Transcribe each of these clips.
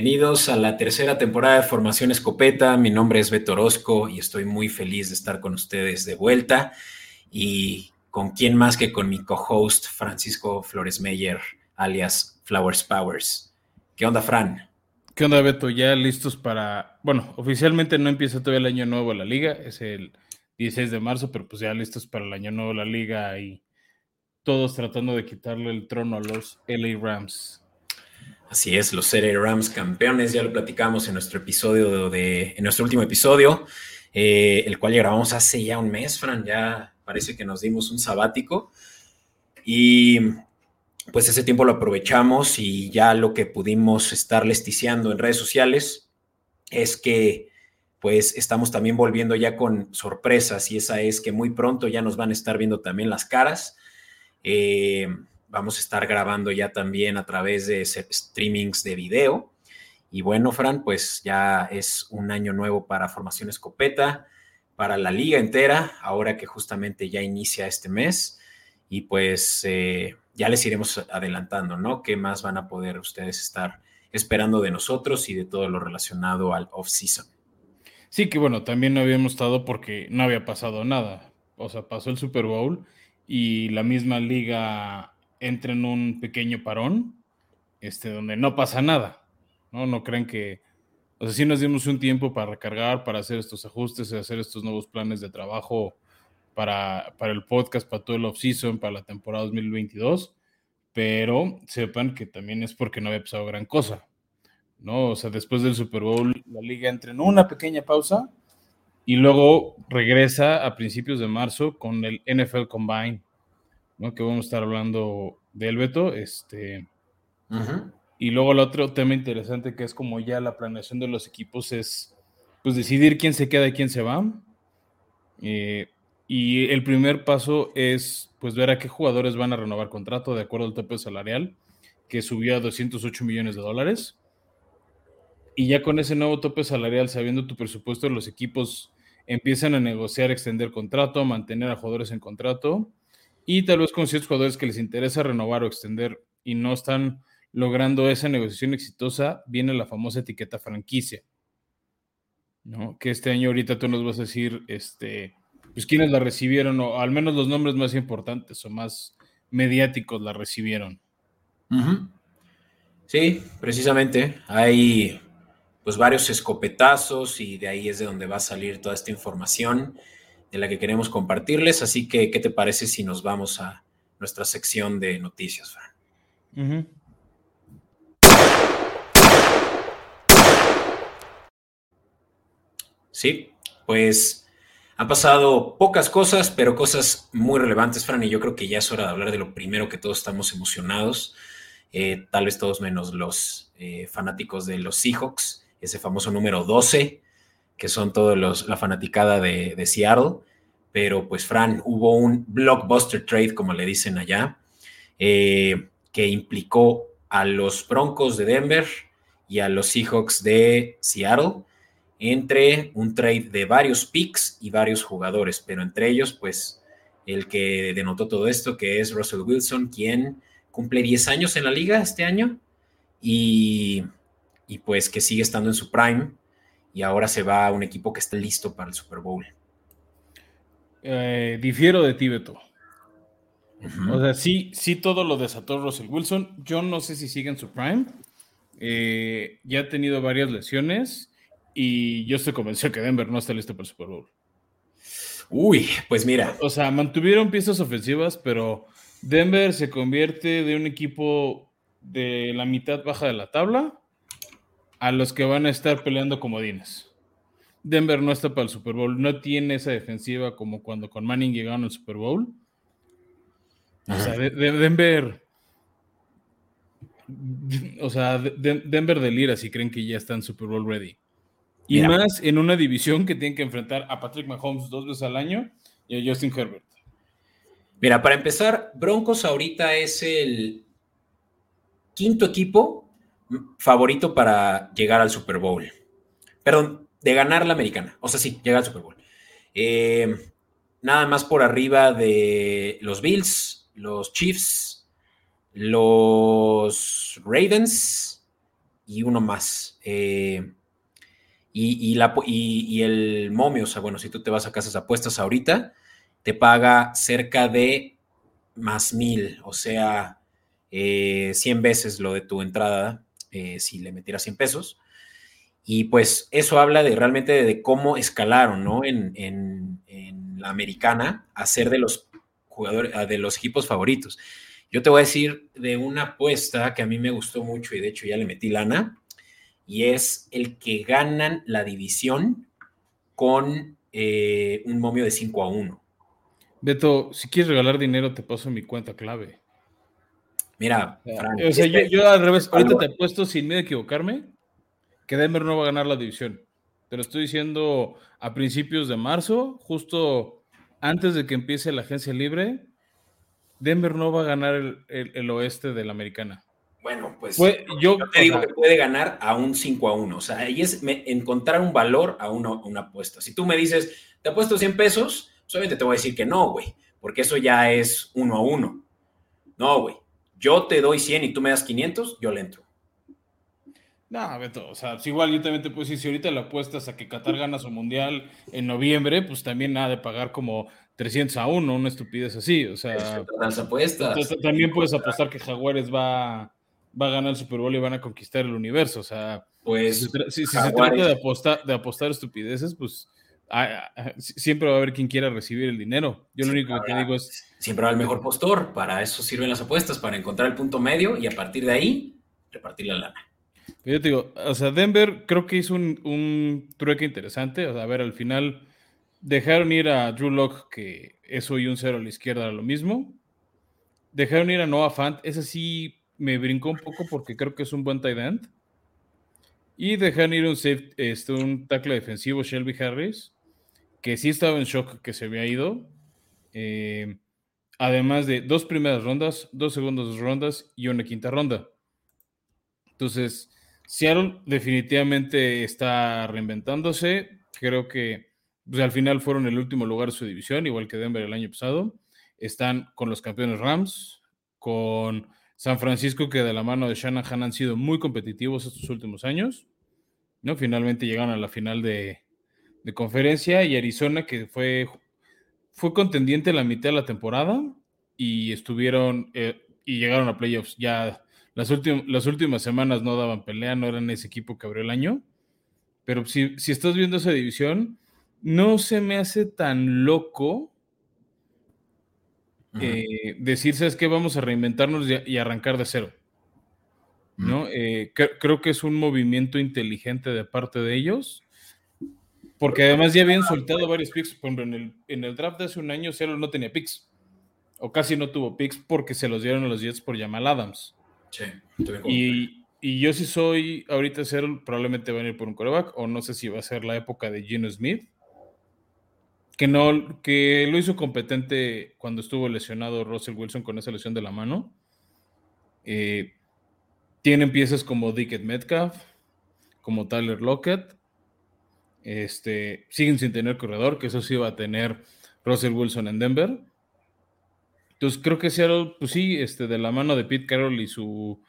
Bienvenidos a la tercera temporada de Formación Escopeta. Mi nombre es Beto Orozco y estoy muy feliz de estar con ustedes de vuelta. Y con quién más que con mi co-host Francisco Flores Meyer, alias Flowers Powers. ¿Qué onda, Fran? ¿Qué onda, Beto? Ya listos para. Bueno, oficialmente no empieza todavía el año nuevo la liga, es el 16 de marzo, pero pues ya listos para el año nuevo la liga y todos tratando de quitarle el trono a los LA Rams. Así es, los LA Rams campeones, ya lo platicamos en nuestro episodio de, en nuestro último episodio, eh, el cual ya grabamos hace ya un mes, Fran, ya parece que nos dimos un sabático y pues ese tiempo lo aprovechamos y ya lo que pudimos estar lesticiando en redes sociales es que pues estamos también volviendo ya con sorpresas y esa es que muy pronto ya nos van a estar viendo también las caras. Eh, vamos a estar grabando ya también a través de streamings de video. Y bueno, Fran, pues ya es un año nuevo para Formación Escopeta, para la liga entera, ahora que justamente ya inicia este mes. Y pues eh, ya les iremos adelantando, ¿no? ¿Qué más van a poder ustedes estar esperando de nosotros y de todo lo relacionado al off-season? Sí, que bueno, también no habíamos estado porque no había pasado nada. O sea, pasó el Super Bowl y la misma liga entra en un pequeño parón, este, donde no pasa nada, ¿no? No creen que, o sea, sí nos dimos un tiempo para recargar, para hacer estos ajustes, hacer estos nuevos planes de trabajo para, para el podcast, para todo el off-season, para la temporada 2022, pero sepan que también es porque no había pasado gran cosa, ¿no? O sea, después del Super Bowl, la liga entra en una pequeña pausa y luego regresa a principios de marzo con el NFL Combine, ¿no? Que vamos a estar hablando del Beto. Este, Y luego el otro tema interesante que es como ya la planeación de los equipos es pues decidir quién se queda y quién se va. Eh, y el primer paso es pues ver a qué jugadores van a renovar contrato de acuerdo al tope salarial, que subió a 208 millones de dólares. Y ya con ese nuevo tope salarial, sabiendo tu presupuesto, los equipos empiezan a negociar, extender contrato, mantener a jugadores en contrato y tal vez con ciertos jugadores que les interesa renovar o extender y no están logrando esa negociación exitosa, viene la famosa etiqueta franquicia. ¿no? Que este año ahorita tú nos vas a decir, este, pues quiénes la recibieron, o al menos los nombres más importantes o más mediáticos la recibieron. Sí, precisamente. Hay pues varios escopetazos y de ahí es de donde va a salir toda esta información de la que queremos compartirles. Así que, ¿qué te parece si nos vamos a nuestra sección de noticias, Fran? Sí, pues han pasado pocas cosas, pero cosas muy relevantes, Fran, y yo creo que ya es hora de hablar de lo primero que todos estamos emocionados, eh, tal vez todos menos los eh, fanáticos de los Seahawks, ese famoso número 12, que son todos los, la fanaticada de, Seattle. Pero pues, Fran, hubo un blockbuster trade, como le dicen allá, eh, que implicó a los Broncos de Denver y a los Seahawks de Seattle entre un trade de varios picks y varios jugadores, pero entre ellos, pues, el que denotó todo esto, que es Russell Wilson, quien cumple 10 años en la liga este año y, y pues que sigue estando en su prime y ahora se va a un equipo que está listo para el Super Bowl. Eh, difiero de ti, Beto. O sea, sí, sí todo lo desató Russell Wilson. Yo no sé si sigue en su prime. Eh, ya ha tenido varias lesiones y yo estoy convencido que Denver no está listo para el Super Bowl. Uy, pues mira. O sea, mantuvieron piezas ofensivas, pero Denver se convierte de un equipo de la mitad baja de la tabla a los que van a estar peleando comodines. Denver no está para el Super Bowl, no tiene esa defensiva como cuando con Manning llegaron al Super Bowl. O sea, Denver. O sea, Denver delira si creen que ya están Super Bowl ready. Y más en una división que tienen que enfrentar a Patrick Mahomes dos veces al año y a Justin Herbert. Mira, para empezar, Broncos ahorita es el quinto equipo favorito para llegar al Super Bowl. Perdón, de ganar la americana. O sea, sí, llega al Super Bowl. Eh, nada más por arriba de los Bills, los Chiefs, los Ravens y uno más. Eh, y, y, el momio, o sea, bueno, si tú te vas a casas apuestas ahorita, te paga cerca de más mil, o sea, 100 eh, veces lo de tu entrada eh, si le metieras 100 pesos. Y pues eso habla de realmente de cómo escalaron, ¿no? En, en, en la americana a ser de los jugadores, de los equipos favoritos. Yo te voy a decir de una apuesta que a mí me gustó mucho y de hecho ya le metí lana, y es el que ganan la división con eh, un momio de 5 a 1. Beto, si quieres regalar dinero, te paso mi cuenta clave. Mira, o sea, yo, al revés, ahorita te he puesto sin miedo a equivocarme que Denver no va a ganar la división. Te lo estoy diciendo a principios de marzo, justo antes de que empiece la agencia libre. Denver no va a ganar el oeste de la americana. Bueno, pues yo, te digo que puede ganar a un 5 a 1. O sea, ahí es encontrar un valor a una, una, apuesta. Si tú me dices, te apuesto 100 pesos, solamente te voy a decir que no, güey, porque eso ya es uno a uno. No, güey. Yo te doy 100 y tú me das 500, yo le entro. No, Beto, o sea, igual yo también te puedo decir, si ahorita le apuestas a que Qatar gana su mundial en noviembre, pues también nada de pagar como 300 a 1, una estupidez así, o sea. Las apuestas. También puedes apostar que Jaguares va va a ganar el Super Bowl y van a conquistar el universo. O sea, pues si, se trata de apostar, de apostar estupideces, pues siempre va a haber quien quiera recibir el dinero. Yo lo único que te digo es... Siempre va el mejor postor, para eso sirven las apuestas, para encontrar el punto medio y a partir de ahí repartir la lana. yo te digo, o sea, Denver creo que hizo un, un trueque interesante. O sea, a ver, al final dejaron ir a Drew Locke, que eso y un cero a la izquierda era lo mismo. Dejaron ir a Noah Fant, ese sí me brincó un poco porque creo que es un buen tight end. Y dejan ir un, safe, este, un tackle defensivo, Shelby Harris, que sí estaba en shock que se había ido. Eh, además de dos primeras rondas, dos segundas rondas y una quinta ronda. Entonces, Seattle definitivamente está reinventándose. Creo que pues, al final fueron el último lugar de su división, igual que Denver el año pasado. Están con los campeones Rams, con San Francisco, que de la mano de Shanahan han sido muy competitivos estos últimos años. ¿no? Finalmente llegaron a la final de, conferencia y Arizona, que fue, fue contendiente la mitad de la temporada y estuvieron eh, y llegaron a playoffs. Ya las, las últimas semanas no daban pelea, no eran ese equipo que abrió el año. Pero si, si estás viendo esa división, no se me hace tan loco eh, decir, ¿sabes qué? Vamos a reinventarnos y, arrancar de cero. ¿No? Eh, creo que es un movimiento inteligente de parte de ellos, porque además ya habían soltado varios picks. Por ejemplo, en el, en el draft de hace un año, Seattle no tenía picks, o casi no tuvo picks porque se los dieron a los Jets por Jamal Adams. Sí, y, y, yo si soy ahorita Seattle, probablemente va a ir por un coreback, o no sé si va a ser la época de Gino Smith que no, que lo hizo competente cuando estuvo lesionado Russell Wilson con esa lesión de la mano. Eh, tienen piezas como Dickett Metcalf, como Tyler Lockett. Este, siguen sin tener corredor, que eso sí va a tener Russell Wilson en Denver. Entonces creo que Seattle, pues sí, este, de la mano de Pete Carroll y su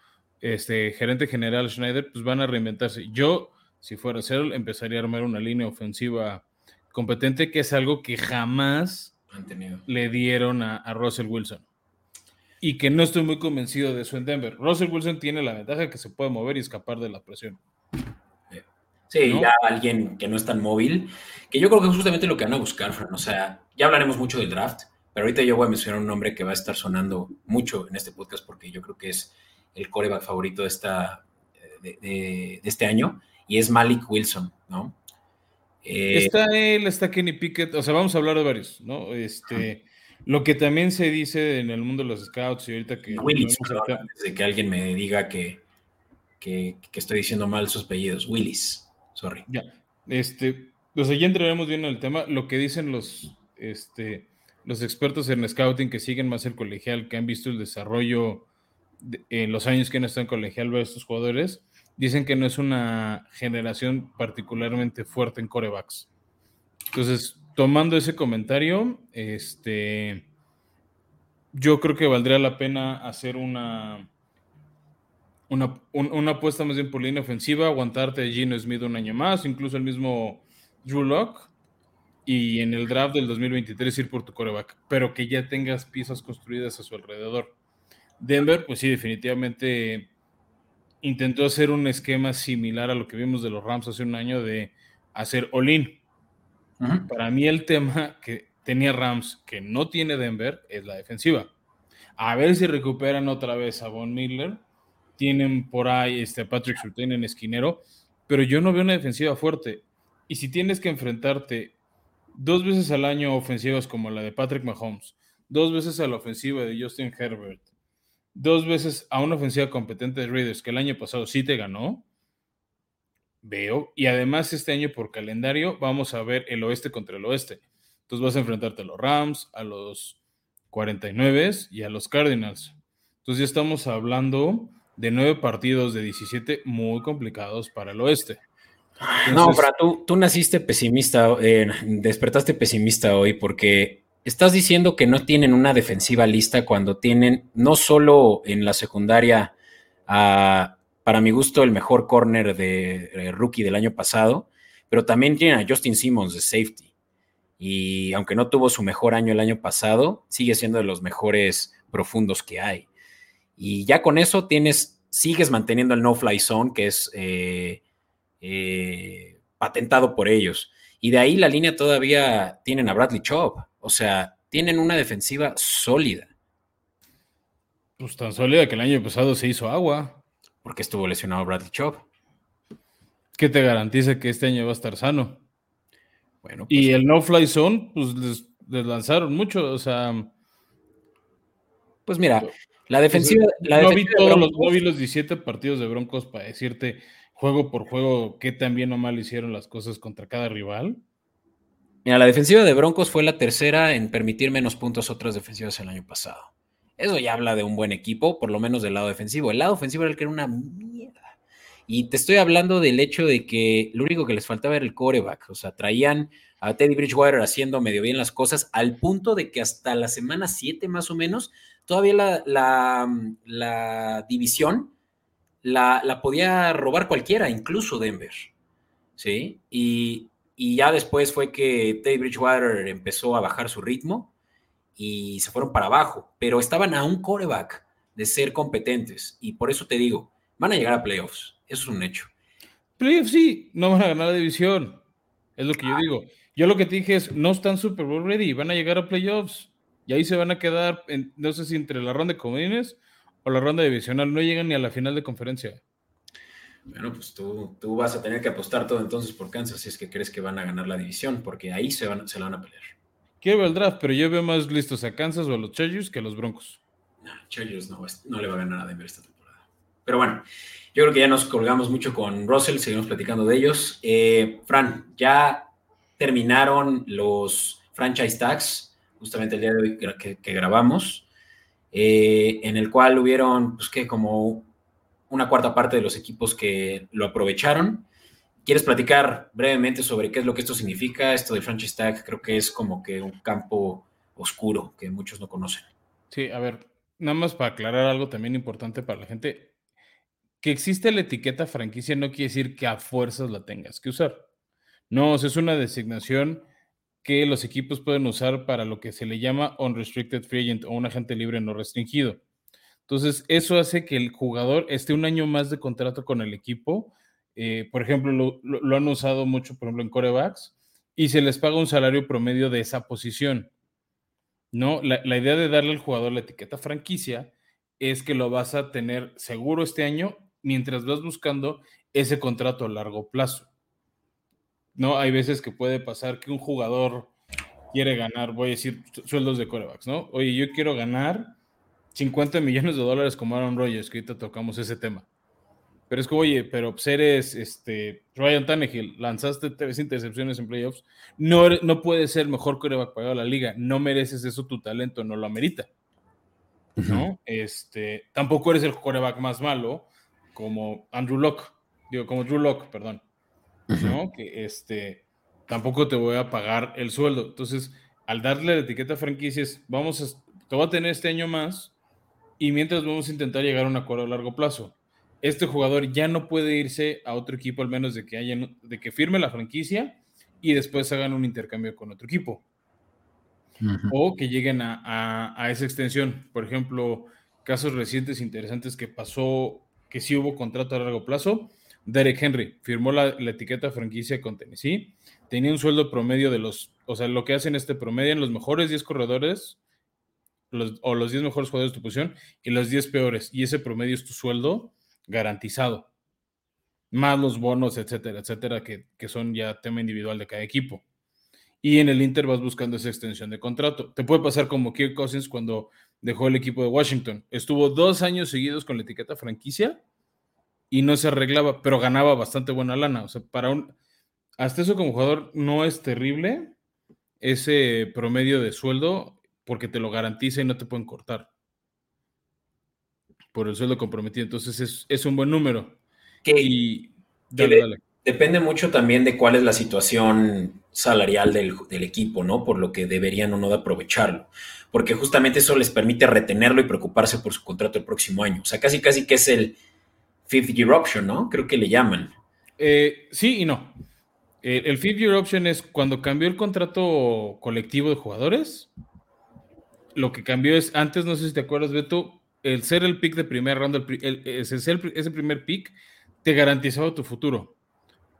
este, gerente general Schneider, pues van a reinventarse. Yo, si fuera Seattle, empezaría a armar una línea ofensiva competente, que es algo que jamás le dieron a, Russell Wilson. Y que no estoy muy convencido de eso en Denver. Russell Wilson tiene la ventaja que se puede mover y escapar de la presión. Sí, ya alguien que no es tan móvil, que yo creo que es justamente lo que van a buscar, Fran. O sea, ya hablaremos mucho del draft, pero ahorita yo voy a mencionar un nombre que va a estar sonando mucho en este podcast porque yo creo que es el coreback favorito de, esta, de, de este año y es Malik Wilson, ¿no? Eh, está él, está Kenny Pickett, o sea, vamos a hablar de varios, ¿no? Este, lo que también se dice en el mundo de los scouts y ahorita que... Willis, de que alguien me diga que, que, estoy diciendo mal sus apellidos. Willis, sorry. Ya, este, o sea, ya entraremos bien en el tema. Lo que dicen los, este, los expertos en scouting que siguen más el colegial, que han visto el desarrollo en los años que estado en colegial de estos jugadores, dicen que no es una generación particularmente fuerte en corebacks. Entonces, tomando ese comentario, este, yo creo que valdría la pena hacer una, una, una, apuesta más bien por línea ofensiva, aguantarte a Gino Smith un año más, incluso el mismo Drew Lock, y en el draft del 2023 ir por tu coreback, pero que ya tengas piezas construidas a su alrededor. Denver, pues sí, definitivamente intentó hacer un esquema similar a lo que vimos de los Rams hace un año de hacer all-in. Para mí el tema que tenía Rams que no tiene Denver es la defensiva. A ver si recuperan otra vez a Von Miller. Tienen por ahí este, Patrick Surtain en esquinero, pero yo no veo una defensiva fuerte. Y si tienes que enfrentarte dos veces al año ofensivas como la de Patrick Mahomes, dos veces a la ofensiva de Justin Herbert, dos veces a una ofensiva competente de Raiders que el año pasado sí te ganó, veo. Y además este año por calendario vamos a ver el oeste contra el oeste. Entonces vas a enfrentarte a los Rams, a los 49 y a los Cardinals. Entonces ya estamos hablando de nueve partidos de 17 muy complicados para el oeste. no, pero tú, tú naciste pesimista, eh, despertaste pesimista hoy porque estás diciendo que no tienen una defensiva lista cuando tienen no solo en la secundaria para mi gusto el mejor corner de rookie del año pasado, pero también tienen a Justin Simmons de safety. Y aunque no tuvo su mejor año el año pasado, sigue siendo de los mejores profundos que hay. Y ya con eso tienes, sigues manteniendo el no-fly zone, que es eh, eh, patentado por ellos. Y de ahí la línea todavía tienen a Bradley Chubb. O sea, tienen una defensiva sólida. Pues tan sólida que el año pasado se hizo agua. Porque estuvo lesionado Bradley Chubb. ¿Qué te garantiza que este año va a estar sano? Bueno, y pues el no-fly zone, pues les, lanzaron mucho, o sea. Pues mira, la defensiva. la no, vi todos los, no vi los 17 partidos de Broncos para decirte juego por juego qué tan bien o mal hicieron las cosas contra cada rival. Mira, la defensiva de Broncos fue la tercera en permitir menos puntos a otras defensivas el año pasado. Eso ya habla de un buen equipo, por lo menos del lado defensivo. El lado ofensivo era el que era una mierda. Y te estoy hablando del hecho de que lo único que les faltaba era el coreback. O sea, traían a Teddy Bridgewater haciendo medio bien las cosas, al punto de que hasta la semana 7 más o menos, todavía la, la, división la, la, podía robar cualquiera, incluso Denver. ¿Sí? Y, y ya después fue que Teddy Bridgewater empezó a bajar su ritmo y se fueron para abajo, pero estaban a un coreback de ser competentes. Y por eso te digo, van a llegar a playoffs. Eso es un hecho. Playoffs sí, no van a ganar la división. Es lo que yo ah. digo. Yo lo que te dije es, no están Super Bowl ready, van a llegar a playoffs. Y ahí se van a quedar, no sé si entre la ronda de comodines o la ronda divisional. No llegan ni a la final de conferencia. Bueno, pues tú, tú, vas a tener que apostar todo entonces por Kansas si es que crees que van a ganar la división, porque ahí se, van, se la van a pelear. Quiero ver el draft, pero yo veo más listos a Kansas o a los Chargers que a los Broncos. No, Chargers no, no le va a ganar a Denver esta temporada. Pero bueno, yo creo que ya nos colgamos mucho con Russell, seguimos platicando de ellos. Eh, Fran, ya terminaron los franchise tags, justamente el día de hoy que, grabamos, eh, en el cual hubieron, pues que como una cuarta parte de los equipos que lo aprovecharon. ¿Quieres platicar brevemente sobre qué es lo que esto significa? Esto del franchise tag creo que es como que un campo oscuro que muchos no conocen. Sí, a ver, nada más para aclarar algo también importante para la gente. Que existe la etiqueta franquicia no quiere decir que a fuerzas la tengas que usar. No, es una designación que los equipos pueden usar para lo que se le llama unrestricted free agent o un agente libre no restringido. Entonces, eso hace que el jugador esté un año más de contrato con el equipo. Eh, por ejemplo, lo, han usado mucho, por ejemplo, en corebacks, y se les paga un salario promedio de esa posición. ¿no? La, la, idea de darle al jugador la etiqueta franquicia es que lo vas a tener seguro este año mientras vas buscando ese contrato a largo plazo. ¿No? Hay veces que puede pasar que un jugador quiere ganar, voy a decir, sueldos de corebacks, ¿no? Oye, yo quiero ganar 50 millones de dólares como Aaron Rodgers, que ahorita tocamos ese tema. Pero es que, oye, pero pues eres este, Ryan Tannehill, lanzaste tres intercepciones en playoffs, no, no puedes ser mejor coreback pagado de la liga, no mereces eso, tu talento no lo amerita. ¿No? Este, tampoco eres el coreback más malo como Andrew Locke, digo, como Drew Locke, perdón. ¿No? Que este, tampoco te voy a pagar el sueldo. Entonces, al darle la etiqueta franquicias, vamos a, te voy a tener este año más, y mientras vamos a intentar llegar a un acuerdo a largo plazo. este jugador ya no puede irse a otro equipo al menos de que, haya, de que firme la franquicia y después hagan un intercambio con otro equipo. O que lleguen a, esa extensión. Por ejemplo, casos recientes interesantes que pasó, que sí hubo contrato a largo plazo. Derek Henry firmó la, etiqueta franquicia con Tennessee. Tenía un sueldo promedio de los, o sea, lo que hacen este promedio en los mejores 10 corredores o los 10 mejores jugadores de tu posición y los 10 peores. Y ese promedio es tu sueldo garantizado. Más los bonos, etcétera, etcétera, que, son ya tema individual de cada equipo. Y en el Inter vas buscando esa extensión de contrato. Te puede pasar como Kirk Cousins cuando dejó el equipo de Washington. Estuvo dos años seguidos con la etiqueta franquicia y no se arreglaba, pero ganaba bastante buena lana. O sea, para un. Hasta eso como jugador no es terrible ese promedio de sueldo porque te lo garantiza y no te pueden cortar por el sueldo comprometido. Entonces es, un buen número. y depende mucho también de cuál es la situación salarial del, equipo, ¿no? Por lo que deberían o no de aprovecharlo. Porque justamente eso les permite retenerlo y preocuparse por su contrato el próximo año. O sea, casi casi que es el fifth year option, ¿no? Creo que le llaman. Eh, sí y no. El fifth year option es cuando cambió el contrato colectivo de jugadores. Lo que cambió es, antes no sé si te acuerdas, Beto, el ser el pick de primer round, el, ese, primer pick, te garantizaba tu futuro.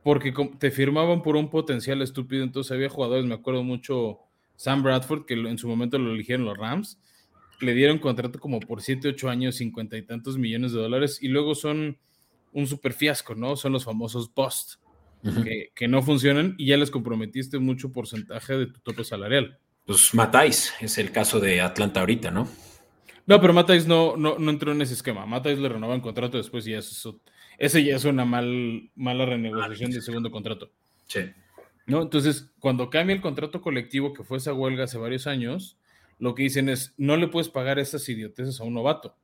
Porque te firmaban por un potencial estúpido. Entonces había jugadores, me acuerdo mucho, Sam Bradford, que en su momento lo eligieron los Rams, le dieron contrato como por 7, 8 años, 50 y tantos millones de dólares, y luego son un super fiasco, ¿no? Son los famosos bust, que, que, no funcionan y ya les comprometiste mucho porcentaje de tu tope salarial. Pues matáis, es el caso de Atlanta ahorita, ¿no? No, pero Matais no, no, no, entró en ese esquema. Matais le renovó el contrato después y eso, ese ya es una mal, mala renegociación del segundo contrato. Sí. ¿No? Entonces, cuando cambia el contrato colectivo, que fue esa huelga hace varios años, lo que dicen es, no le puedes pagar esas idioteces a un novato.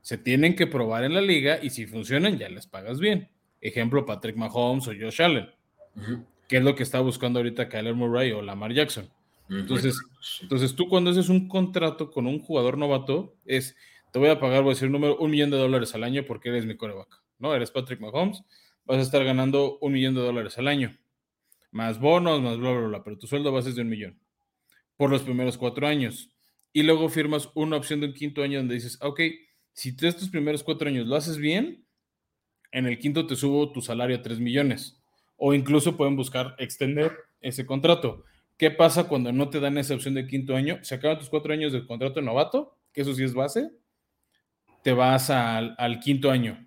Se tienen que probar en la liga y si funcionan, ya les pagas bien. Ejemplo, Patrick Mahomes o Josh Allen, que es lo que está buscando ahorita Kyler Murray o Lamar Jackson. Entonces, entonces tú cuando haces un contrato con un jugador novato, es, te voy a pagar, voy a decir un número, un millón de dólares al año porque eres mi coreback, ¿no? Eres Patrick Mahomes, vas a estar ganando un millón de dólares al año, más bonos, más bla, bla, bla, pero tu sueldo a ser de un millón por los primeros cuatro años. Y luego firmas una opción de un quinto año donde dices, ok, si estos primeros cuatro años lo haces bien, en el quinto te subo tu salario a tres millones. O incluso pueden buscar extender ese contrato. ¿Qué pasa cuando no te dan esa opción de quinto año? Se acaban tus cuatro años de contrato novato, que eso sí es base, te vas al, quinto año.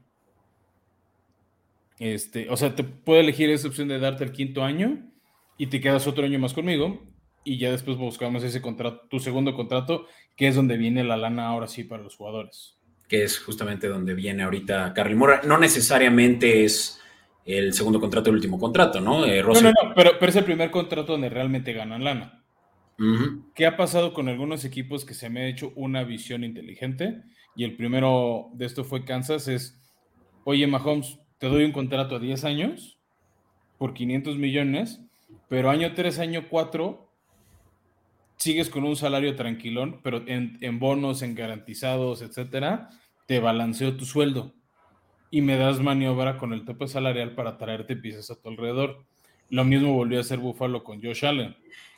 Este, o sea, te puede elegir esa opción de darte el quinto año y te quedas otro año más conmigo y ya después buscamos ese contrato, tu segundo contrato, que es donde viene la lana ahora sí para los jugadores. Que es justamente donde viene ahorita Carly Mora. No necesariamente es el segundo contrato, el último contrato, ¿no? Eh, no, no, no, pero, pero, es el primer contrato donde realmente ganan lana. ¿Qué ha pasado con algunos equipos que se me ha hecho una visión inteligente? Y el primero de esto fue Kansas, es, oye Mahomes, te doy un contrato a 10 años por 500 millones, pero año 3, año 4, sigues con un salario tranquilón, pero en, en bonos, en garantizados, etcétera, te balanceo tu sueldo y me das maniobra con el tope salarial para traerte piezas a tu alrededor. Lo mismo volvió a hacer Buffalo con Josh Allen.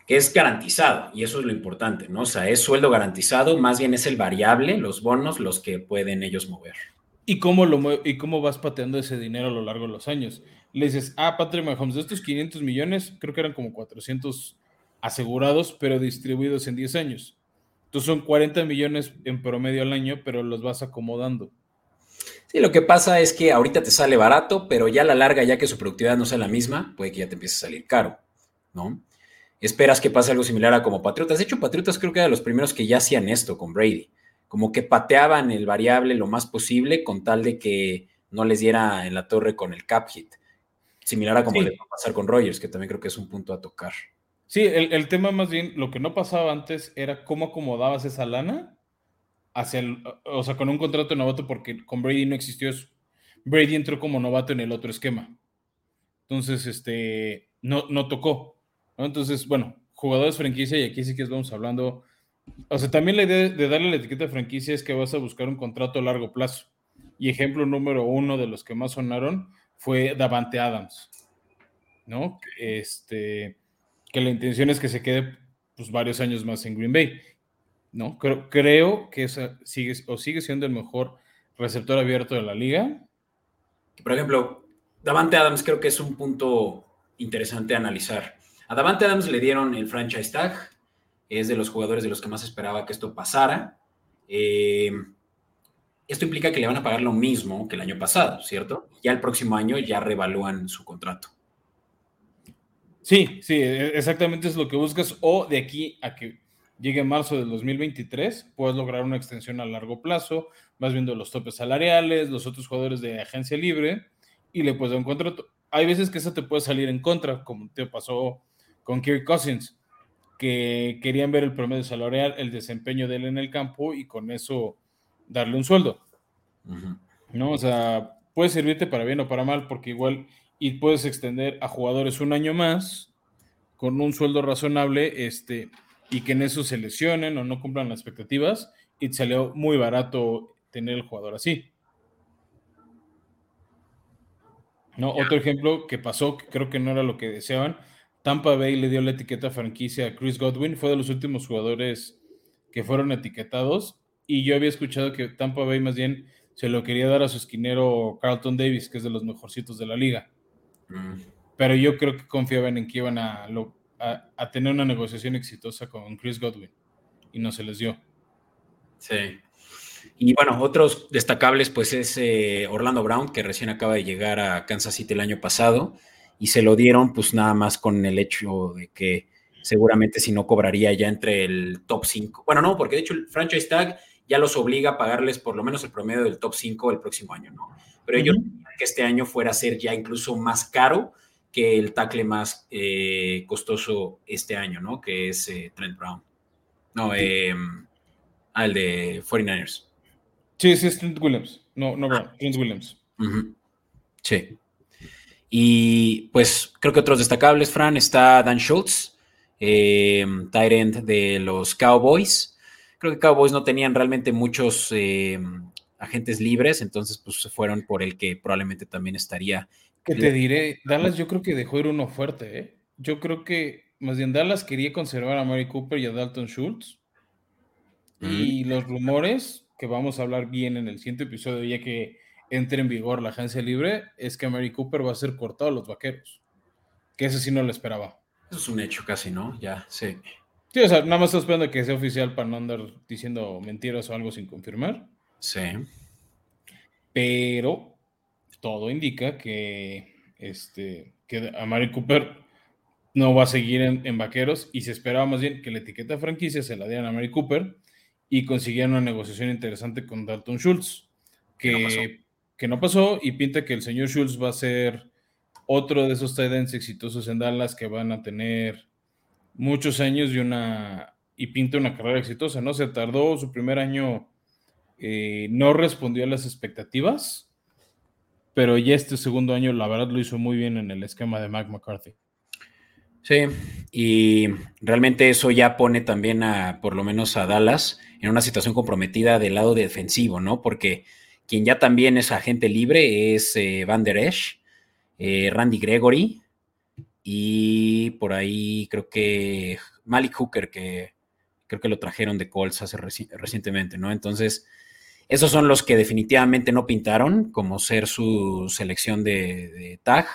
Que es garantizado, y eso es lo importante, ¿no? O sea, es sueldo garantizado, más bien es el variable, los bonos, los que pueden ellos mover. ¿Y cómo, lo y cómo vas pateando ese dinero a lo largo de los años? Le dices, ah, Patrick Mahomes, de estos 500 millones, creo que eran como 400 asegurados, pero distribuidos en 10 años. Entonces son 40 millones en promedio al año, pero los vas acomodando. Sí, lo que pasa es que ahorita te sale barato, pero ya a la larga, ya que su productividad no sea la misma, puede que ya te empiece a salir caro, ¿no? Esperas que pase algo similar a como Patriotas. De hecho, Patriotas creo que eran los primeros que ya hacían esto con Brady, como que pateaban el variable lo más posible con tal de que no les diera en la torre con el cap hit. Similar a como le va a pasar con Rogers, que también creo que es un punto a tocar. Sí, el, el tema más bien, lo que no pasaba antes era cómo acomodabas esa lana hacia el, o sea, con un contrato de novato porque con Brady no existió eso. Brady entró como novato en el otro esquema. Entonces, este, no, no tocó. Entonces, bueno, jugadores franquicia y aquí sí que vamos hablando. O sea, también la idea de darle la etiqueta de franquicia es que vas a buscar un contrato a largo plazo. Y ejemplo número uno de los que más sonaron fue Davante Adams, ¿no? Este, que la intención es que se quede pues, varios años más en Green Bay, ¿no? Creo, creo que sigue, o sigue siendo el mejor receptor abierto de la liga. Por ejemplo, Davante Adams creo que es un punto interesante analizar. A Davante Adams le dieron el franchise tag, es de los jugadores de los que más esperaba que esto pasara. Eh, esto implica que le van a pagar lo mismo que el año pasado, ¿cierto? Ya el próximo año ya revalúan su contrato. Sí, sí, e, exactamente es lo que buscas. O de aquí a que llegue marzo del 2023, puedes lograr una extensión a largo plazo, vas viendo los topes salariales, los otros jugadores de agencia libre y le puedes dar un contrato. Hay veces que eso te puede salir en contra, como te pasó con Kirk Cousins, que querían ver el promedio salarial, el desempeño de él en el campo y con eso darle un sueldo. ¿No? O sea, puede servirte para bien o para mal, porque igual y puedes extender a jugadores un año más con un sueldo razonable, este, y que en eso se lesionen o no cumplan las expectativas, y te salió muy barato tener el jugador así. ¿No? Otro ejemplo que pasó, que creo que no era lo que deseaban, Tampa Bay le dio la etiqueta franquicia a Chris Godwin, fue de los últimos jugadores que fueron etiquetados, y yo había escuchado que Tampa Bay más bien se lo quería dar a su esquinero Carlton Davis, que es de los mejorcitos de la liga. Mm. Pero yo creo que confiaban en que iban a, a, tener una negociación exitosa con Chris Godwin y no se les dio. Sí. Y bueno, otros destacables, pues es eh, Orlando Brown, que recién acaba de llegar a Kansas City el año pasado y se lo dieron, pues nada más con el hecho de que seguramente si no cobraría ya entre el top 5. Bueno, no, porque de hecho el franchise tag ya los obliga a pagarles por lo menos el promedio del top 5 el próximo año, ¿no? Pero ellos que este año fuera a ser ya incluso más caro que el tackle más eh, costoso este año, ¿no? Que es eh, Trent Brown. No, eh, ah, el de 49ers. Sí, sí, es Trent Williams. No, no Brown, Trent Williams. Sí. Y pues creo que otros destacables, Fran, está Dan Schultz, eh, tight end de los Cowboys creo que Cowboys no tenían realmente muchos eh, agentes libres, entonces pues se fueron por el que probablemente también estaría. Que te diré, Dallas yo creo que dejó ir uno fuerte, ¿eh? Yo creo que más bien Dallas quería conservar a Mary Cooper y a Dalton Schultz. Y los rumores, que vamos a hablar bien en el siguiente episodio, ya que entre en vigor la agencia libre, es que Mary Cooper va a ser cortado a los vaqueros. Que ese sí no lo esperaba. Eso es un hecho casi, ¿no? Ya, sí. Sí, o sea, nada más estoy esperando que sea oficial para no andar diciendo mentiras o algo sin confirmar. Sí. Pero todo indica que, este, que a Mari Cooper no va a seguir en, vaqueros y se esperaba más bien que la etiqueta franquicia se la dieran a Mary Cooper y consiguieran una negociación interesante con Dalton Schultz, que, que, no, pasó y pinta que el señor Schultz va a ser otro de esos tight exitosos en Dallas que van a tener muchos años y una y pinta una carrera exitosa, ¿no? Se tardó su primer año, eh, no respondió a las expectativas, pero ya este segundo año, la verdad, lo hizo muy bien en el esquema de Mac McCarthy. Sí, y realmente eso ya pone también a, por lo menos a Dallas, en una situación comprometida del lado defensivo, ¿no? Porque quien ya también es agente libre es eh, Van Der Esch, eh, Randy Gregory, y por ahí creo que Malik Hooker, que creo que lo trajeron de Colts hace recientemente, ¿no? Entonces, esos son los que definitivamente no pintaron como ser su selección de, tag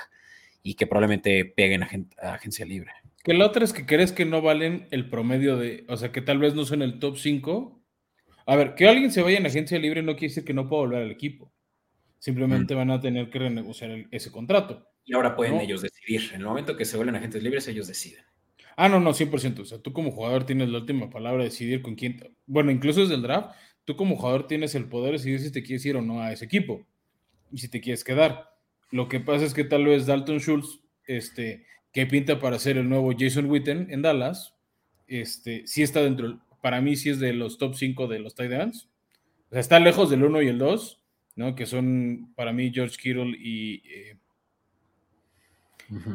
y que probablemente peguen a, agencia libre. Que la otra es que crees que no valen el promedio de, o sea, que tal vez no son el top 5. A ver, que alguien se vaya en agencia libre no quiere decir que no pueda volver al equipo. Simplemente van a tener que renegociar ese contrato. Y ahora pueden ellos decidir. En el momento que se vuelven agentes libres, ellos deciden. Ah, no, no, 100%. O sea, tú como jugador tienes la última palabra de decidir con quién. Bueno, incluso desde el draft, tú como jugador tienes el poder de decidir si te quieres ir o no a ese equipo y si te quieres quedar. Lo que pasa es que tal vez Dalton Schultz, este, que pinta para ser el nuevo Jason Witten en Dallas, este, sí está dentro, para mí sí es de los top 5 de los tight ends. O sea, está lejos del 1 y el 2, ¿no? Que son para mí George Kittle y eh,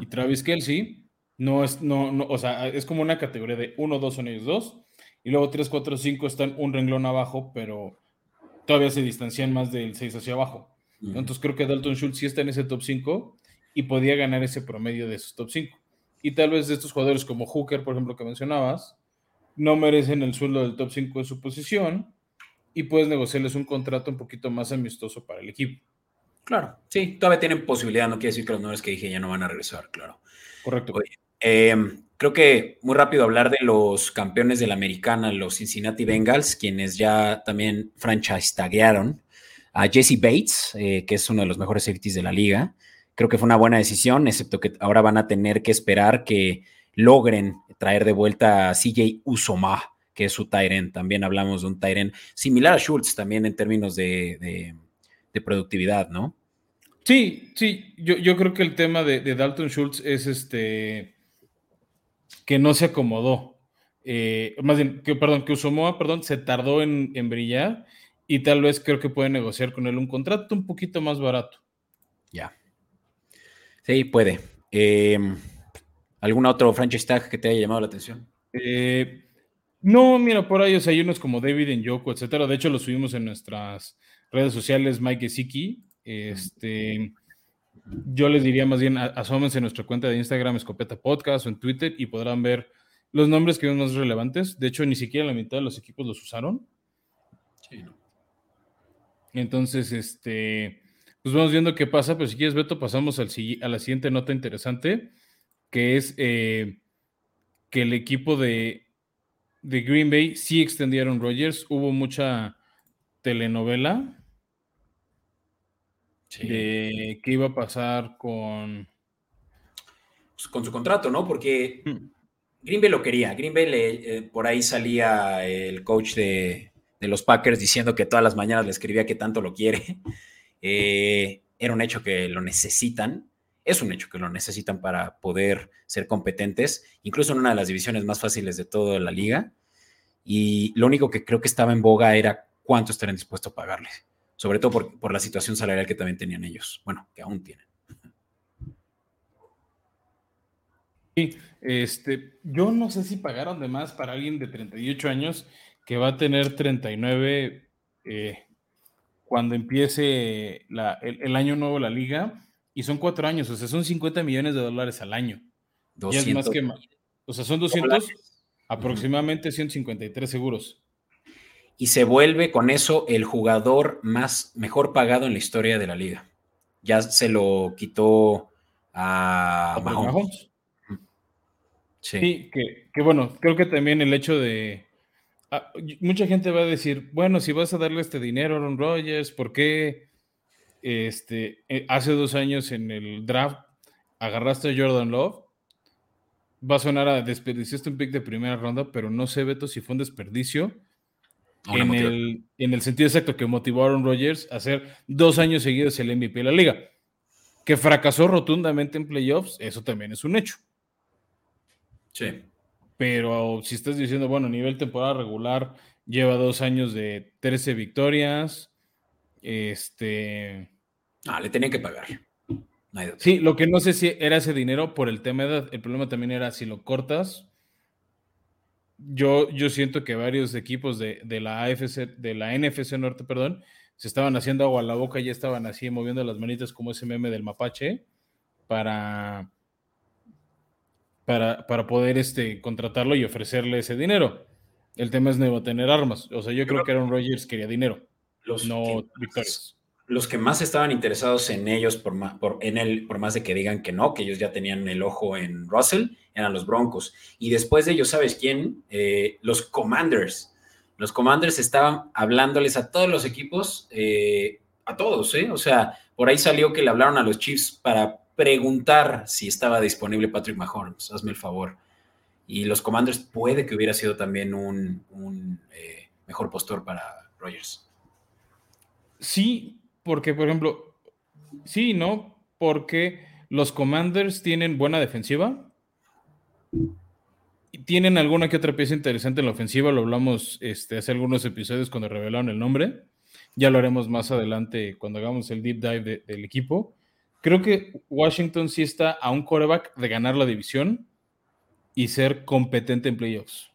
y Travis Kelsey no es, no, no, o sea, es como una categoría de 1, 2 son ellos dos. Y luego 3, 4, 5 están un renglón abajo, pero todavía se distancian más del 6 hacia abajo. Entonces creo que Dalton Schultz sí está en ese top 5 y podía ganar ese promedio de esos top 5. Y tal vez de estos jugadores como Hooker, por ejemplo, que mencionabas, no merecen el sueldo del top 5 de su posición y puedes negociarles un contrato un poquito más amistoso para el equipo. Claro, sí, todavía tienen posibilidad, no quiere decir que los nombres que dije ya no van a regresar, claro. Correcto. Em, creo que muy rápido hablar de los campeones de la americana, los Cincinnati Bengals, quienes ya también franchise taguearon a Jesse Bates, eh, que es uno de los mejores safeties de la liga. Creo que fue una buena decisión, excepto que ahora van a tener que esperar que logren traer de vuelta a CJ Usoma, que es su Tyren. También hablamos de un Tyren similar a Schultz también en términos de, productividad, ¿no? Sí, sí, yo, creo que el tema de, Dalton Schultz es este que no se acomodó. Eh, más bien, que, perdón, que Usomoa, perdón, se tardó en, en brillar y tal vez creo que puede negociar con él un contrato un poquito más barato. Ya. Sí, puede. Em, ¿Algún otro franchise tag que te haya llamado la atención? Eh, no, mira, por ahí hay unos como David en Yoko, etcétera. De hecho, lo subimos en nuestras redes sociales, Mike Siki. Este, yo les diría más bien, asómense en nuestra cuenta de Instagram, Escopeta Podcast o en Twitter y podrán ver los nombres que son más relevantes. De hecho, ni siquiera la mitad de los equipos los usaron. Sí, no. Entonces, este, pues vamos viendo qué pasa, pero si quieres, Beto, pasamos al, a la siguiente nota interesante, que es eh, que el equipo de, de, Green Bay sí extendieron Rogers, hubo mucha telenovela de qué iba a pasar con... Pues, con su contrato, ¿no? Porque hmm. Green Bay lo quería, Green Bay eh, por ahí salía el coach de, de los Packers diciendo que todas las mañanas le escribía que tanto lo quiere. Eh, era un hecho que lo necesitan. Es un hecho que lo necesitan para poder ser competentes, incluso en una de las divisiones más fáciles de toda la liga. Y lo único que creo que estaba en boga era cuánto estarían dispuestos a pagarle, sobre todo por, por la situación salarial que también tenían ellos. Bueno, que aún tienen. Este, yo no sé si pagaron de más para alguien de 38 años que va a tener 39 eh, cuando empiece el, año nuevo la liga, y son cuatro años, o sea, son 50 millones de dólares al año. 200, es más que O sea, son 200, aproximadamente 153 seguros. Y se vuelve con eso el jugador más mejor pagado en la historia de la liga. Ya se lo quitó a, Mahomes. Sí, que, que bueno, creo que también el hecho de, Ah, mucha gente va a decir, bueno, si vas a darle este dinero a Aaron Rodgers, ¿por qué este, eh, hace dos años en el draft agarraste a Jordan Love? Va a sonar a desperdiciaste un pick de primera ronda, pero no sé, Beto, si fue un desperdicio. En el, en el, sentido exacto que motivó a Aaron Rodgers a hacer dos años seguidos el MVP de la liga. Que fracasó rotundamente en playoffs, eso también es un hecho. Sí. Pero si estás diciendo, bueno, a nivel temporada regular, lleva dos años de 13 victorias. Este. Ah, le tenían que pagar. sí, lo que no sé si era ese dinero por el tema de edad. El problema también era si lo cortas. Yo, yo siento que varios equipos de, la AFC, de la NFC Norte, perdón, se estaban haciendo agua a la boca y ya estaban así moviendo las manitas como ese meme del mapache para para, poder este, contratarlo y ofrecerle ese dinero. El tema es no tener armas. O sea, yo creo, que Aaron Rodgers quería dinero, los no victorias. Los que más estaban interesados en ellos, por más, por, en él, por más de que digan que no, que ellos ya tenían el ojo en Russell, eran los Broncos. Y después de ellos, ¿sabes quién? Eh, los Commanders. Los Commanders estaban hablándoles a todos los equipos, eh, a todos, ¿eh? O sea, por ahí salió que le hablaron a los Chiefs para preguntar si estaba disponible Patrick Mahomes, hazme el favor. Y los Commanders puede que hubiera sido también un, eh, mejor postor para Rogers. Sí, porque por ejemplo, sí, ¿no? Porque los Commanders tienen buena defensiva. Y tienen alguna que otra pieza interesante en la ofensiva, lo hablamos este, hace algunos episodios cuando revelaron el nombre. Ya lo haremos más adelante cuando hagamos el deep dive del equipo. Creo que Washington sí está a un coreback de ganar la división y ser competente en playoffs.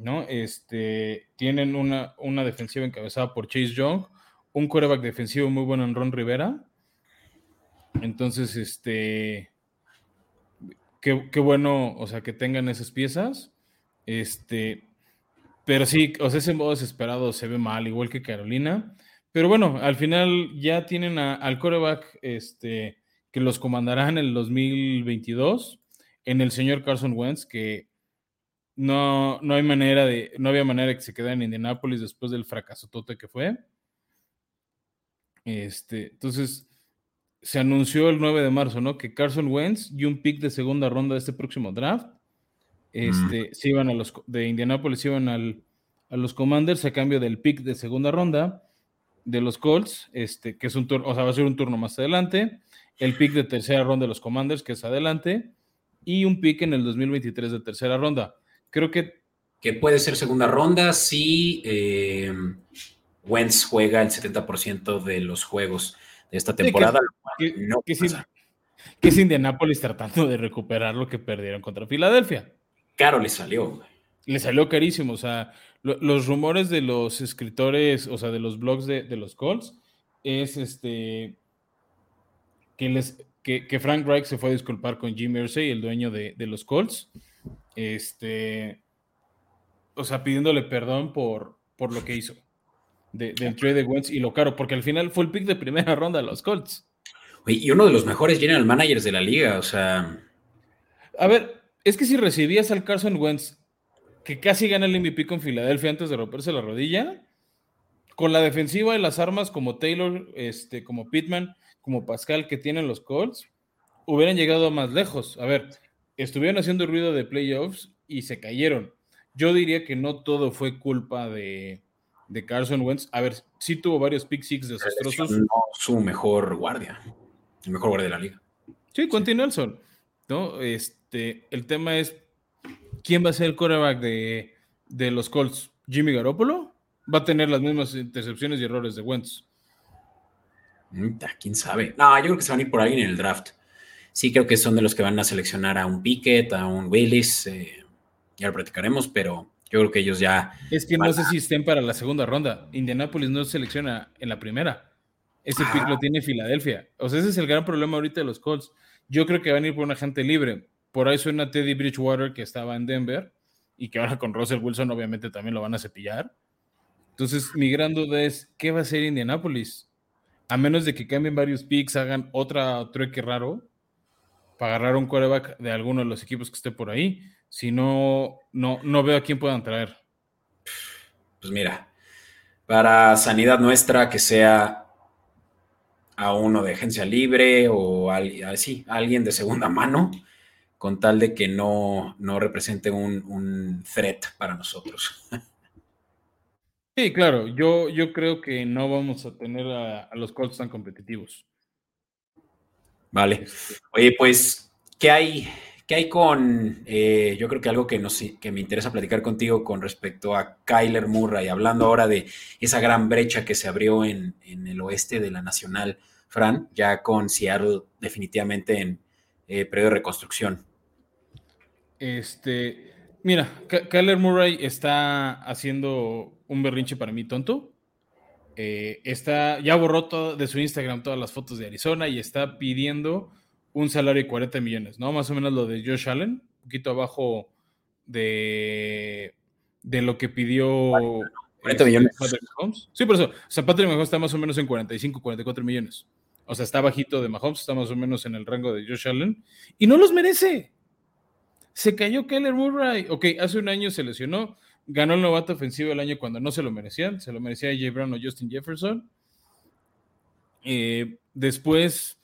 ¿no? Este, tienen una, una defensiva encabezada por Chase Young, un quarterback defensivo muy bueno en Ron Rivera. Entonces, este, qué, qué, bueno, o sea, que tengan esas piezas. Este, pero sí, o sea, ese modo desesperado se ve mal, igual que Carolina. Pero bueno, al final ya tienen al coreback este, que los comandará en el 2022, en el señor Carson Wentz, que no, no hay manera de, no había manera de que se quedara en Indianapolis después del fracaso tote que fue. Este, entonces, se anunció el 9 de marzo, ¿no? Que Carson Wentz y un pick de segunda ronda de este próximo draft, este, se iban a los, de Indianapolis, iban al, a los Commanders a cambio del pick de segunda ronda de los Colts, este, que es un turno, o sea, va a ser un turno más adelante, el pick de tercera ronda de los Commanders, que es adelante, y un pick en el 2023 de tercera ronda. Creo que... Que puede ser segunda ronda si eh, Wentz juega el 70% de los juegos de esta temporada. que, no que, que es Indianapolis tratando de recuperar lo que perdieron contra Filadelfia. Caro le salió. Le salió carísimo. O sea, los rumores de los escritores, o sea, de los blogs de, los Colts, es este que, les, que, Frank Reich se fue a disculpar con Jim Irsay, el dueño de, los Colts. Este, o sea, pidiéndole perdón por, por lo que hizo del trade de Wentz y lo caro, porque al final fue el pick de primera ronda de los Colts. y uno de los mejores general managers de la liga, o sea. A ver, es que si recibías al Carson Wentz que casi gana el MVP con Filadelfia antes de romperse la rodilla. Con la defensiva y las armas como Taylor, este, como Pittman, como Pascal que tienen los Colts, hubieran llegado más lejos. A ver, estuvieron haciendo ruido de playoffs y se cayeron. Yo diría que no todo fue culpa de, de Carson Wentz. A ver, sí tuvo varios pick six desastrosos. No su mejor guardia, el mejor guardia de la liga. Sí, continúa el sol. ¿no? Este, el tema es ¿quién va a ser el quarterback de, los Colts? ¿Jimmy Garoppolo? ¿Va a tener las mismas intercepciones y errores de Wentz? ¿Quién sabe? No, yo creo que se van a ir por alguien en el draft. Sí, creo que son de los que van a seleccionar a un Pickett, a un Willis. Eh, ya lo practicaremos, pero yo creo que ellos ya. Es que no sé si estén para la segunda ronda. Indianapolis no selecciona en la primera. Ese pick lo ah. tiene Filadelfia. O sea, ese es el gran problema ahorita de los Colts. Yo creo que van a ir por un agente libre. Por ahí suena Teddy Bridgewater que estaba en Denver y que ahora con Russell Wilson obviamente también lo van a cepillar. Entonces, mi gran duda es, ¿qué va a hacer Indianapolis? A menos de que cambien varios picks, hagan otra trueque raro para agarrar un quarterback de alguno de los equipos que esté por ahí. Si no, no, no veo a quién puedan traer. Pues mira, para sanidad nuestra, que sea a uno de agencia libre o así, alguien de segunda mano, con tal de que no, represente un, threat para nosotros. Sí, claro, yo, yo creo que no vamos a tener a, los Colts tan competitivos. Vale. Este Oye, pues, ¿qué hay, qué hay con, eh, yo creo que algo que, que me interesa platicar contigo con respecto a Kyler Murray, hablando ahora de esa gran brecha que se abrió en, en el oeste de la Nacional, Fran, ya con Seattle definitivamente en eh, periodo de reconstrucción. Este, mira, Kyler Murray está haciendo un berrinche para mí tonto. Eh, está, ya borró de su Instagram todas las fotos de Arizona y está pidiendo un salario de 40 millones, ¿no? Más o menos lo de Josh Allen, un poquito abajo de, de lo que pidió 40 millones. Patrick Mahomes. Sí, por eso. O sea, Patrick Mahomes está más o menos en 45, 44 millones. O sea, está bajito de Mahomes, está más o menos en el rango de Josh Allen. Y no los merece. Se cayó Keller Murray. Ok, hace un año se lesionó. Ganó el novato ofensivo el año cuando no se lo merecían. Se lo merecía Jay Brown o Justin Jefferson. Eh, después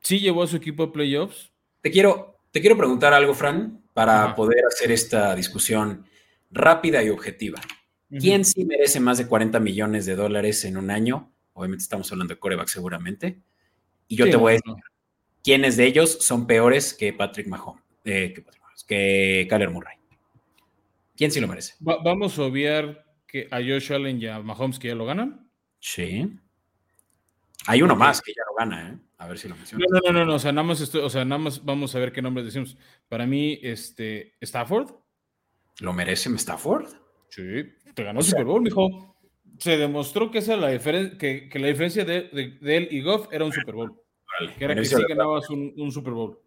sí llevó a su equipo a playoffs. Te quiero, te quiero preguntar algo, Fran, para poder hacer esta discusión rápida y objetiva. ¿Quién sí merece más de 40 millones de dólares en un año? Obviamente estamos hablando de coreback seguramente. Y yo te voy a decir, ¿quiénes de ellos son peores que Patrick Mahomes? Eh, que Patrick que Kyler Murray. ¿Quién sí lo merece? vamos a obviar que a Josh Allen y a Mahomes que ya lo ganan. Sí. Hay uno más que ya lo gana, ¿eh? A ver si lo mencionas. No, no, no, no, o sea, nada más, o sea, nada más vamos a ver qué nombres decimos. Para mí, este, Stafford. ¿Lo merece Stafford? Sí, te ganó el Super Bowl, mijo. Se demostró que esa la que, la diferencia de, él y Goff era un Super Bowl. que era que sí ganabas un, Super Bowl.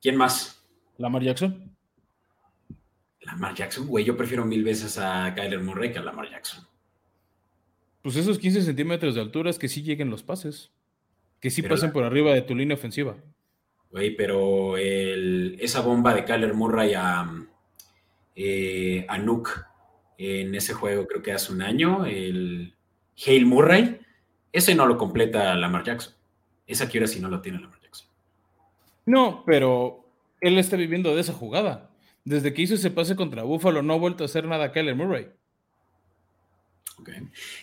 ¿Quién más? Lamar Jackson. Lamar Jackson, güey, yo prefiero mil veces a Kyler Murray que a Lamar Jackson. Pues esos 15 centímetros de altura es que sí lleguen los pases. Que sí pasen por arriba de tu línea ofensiva. Güey, pero esa bomba de Kyler Murray a, eh, a Nuke en ese juego, creo que hace un año, el Hale Murray, ese no lo completa Lamar Jackson. Esa quiera si no lo tiene Lamar Jackson. No, pero él está viviendo de esa jugada. Desde que hizo ese pase contra Buffalo, no ha vuelto a hacer nada Kyler Murray.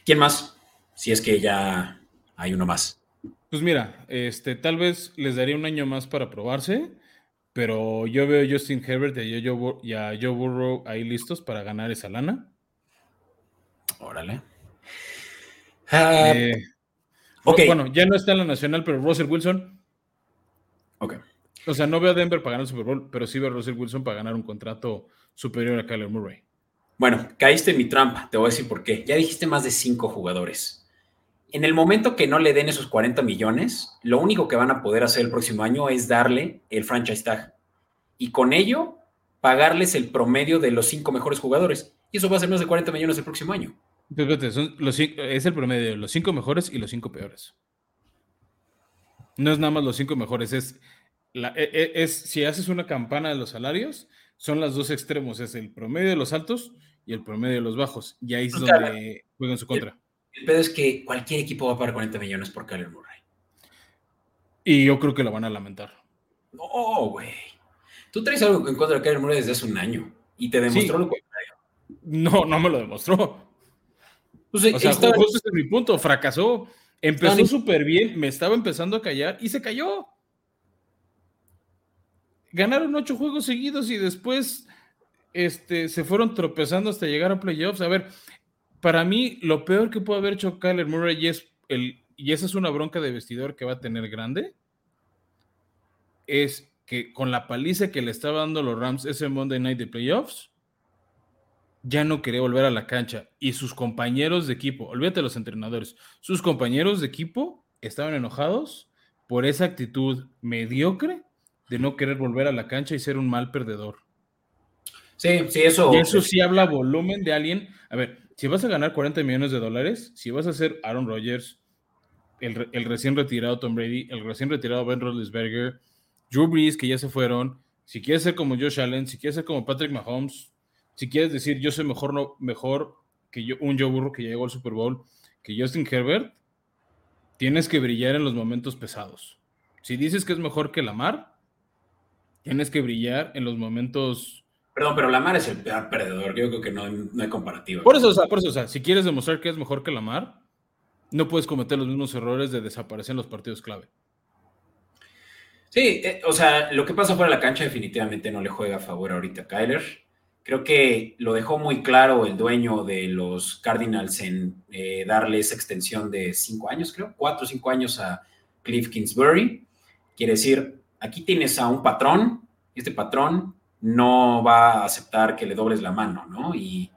¿Quién más? Si es que ya hay uno más. Pues mira, este, tal vez les daría un año más para probarse, pero yo veo a Justin Herbert y a Joe, Burrow ahí listos para ganar esa lana. Órale. Ah, eh, bueno, ya no está en la nacional, pero Russell Wilson. Ok. O sea, no veo a Denver para ganar el Super Bowl, pero sí veo a Russell Wilson para ganar un contrato superior a Kyler Murray. Bueno, caíste en mi trampa, te voy a decir por qué. Ya dijiste más de cinco jugadores. En el momento que no le den esos 40 millones, lo único que van a poder hacer el próximo año es darle el franchise tag. Y con ello, pagarles el promedio de los cinco mejores jugadores. Y eso va a ser más de 40 millones el próximo año. es el promedio de los cinco mejores y los cinco peores. No es nada más los cinco mejores, es, e, e, es si haces una campana de los salarios, son los dos extremos, es el promedio de los altos y el promedio de los bajos. Y ahí es donde juegan su contra. El, pedo es que cualquier equipo va a pagar 40 millones por Kyler Murray. Y yo creo que lo van a lamentar. No, güey. Tú traes algo en contra de Kyler Murray desde hace un año y te demostró lo contrario. No, no me lo demostró. Pues, o sea, justo ese es mi punto. Fracasó. Empezó súper bien, me estaba empezando a callar y se cayó. Ganaron ocho juegos seguidos y después este, se fueron tropezando hasta llegar a playoffs. A ver, para mí, lo peor que puede haber hecho Kyler Murray y, es el, y esa es una bronca de vestidor que va a tener grande, es que con la paliza que le estaba dando los Rams ese Monday Night de playoffs, ya no quería volver a la cancha. Y sus compañeros de equipo, olvídate los entrenadores, sus compañeros de equipo estaban enojados por esa actitud mediocre de no querer volver a la cancha y ser un mal perdedor. Sí, sí, eso. Y eso sí habla volumen de alguien. A ver, si vas a ganar 40 millones de dólares, si vas a ser Aaron Rodgers, el, recién retirado Tom Brady, el recién retirado Ben Roethlisberger, Drew Brees, que ya se fueron, si quieres ser como Josh Allen, si quieres ser como Patrick Mahomes, si quieres decir yo soy mejor, no, mejor que yo, un Joe Burro que ya llegó al Super Bowl, que Justin Herbert, tienes que brillar en los momentos pesados. Si dices que es mejor que Lamar, tienes que brillar en los momentos Perdón, pero Lamar es el peor perdedor. Yo creo que no, hay comparativa. Por eso, o sea, por eso, o sea, si quieres demostrar que es mejor que Lamar, no puedes cometer los mismos errores de desaparecer en los partidos clave. Sí, eh, o sea, lo que pasa fuera de la cancha definitivamente no le juega a favor ahorita a Kyler. Creo que lo dejó muy claro el dueño de los Cardinals en eh, darle esa extensión de cinco años, creo, cuatro o cinco años a Cliff Kingsbury. Quiere decir, aquí tienes a un patrón, este patrón no va a aceptar que le dobles la mano, ¿no? Y,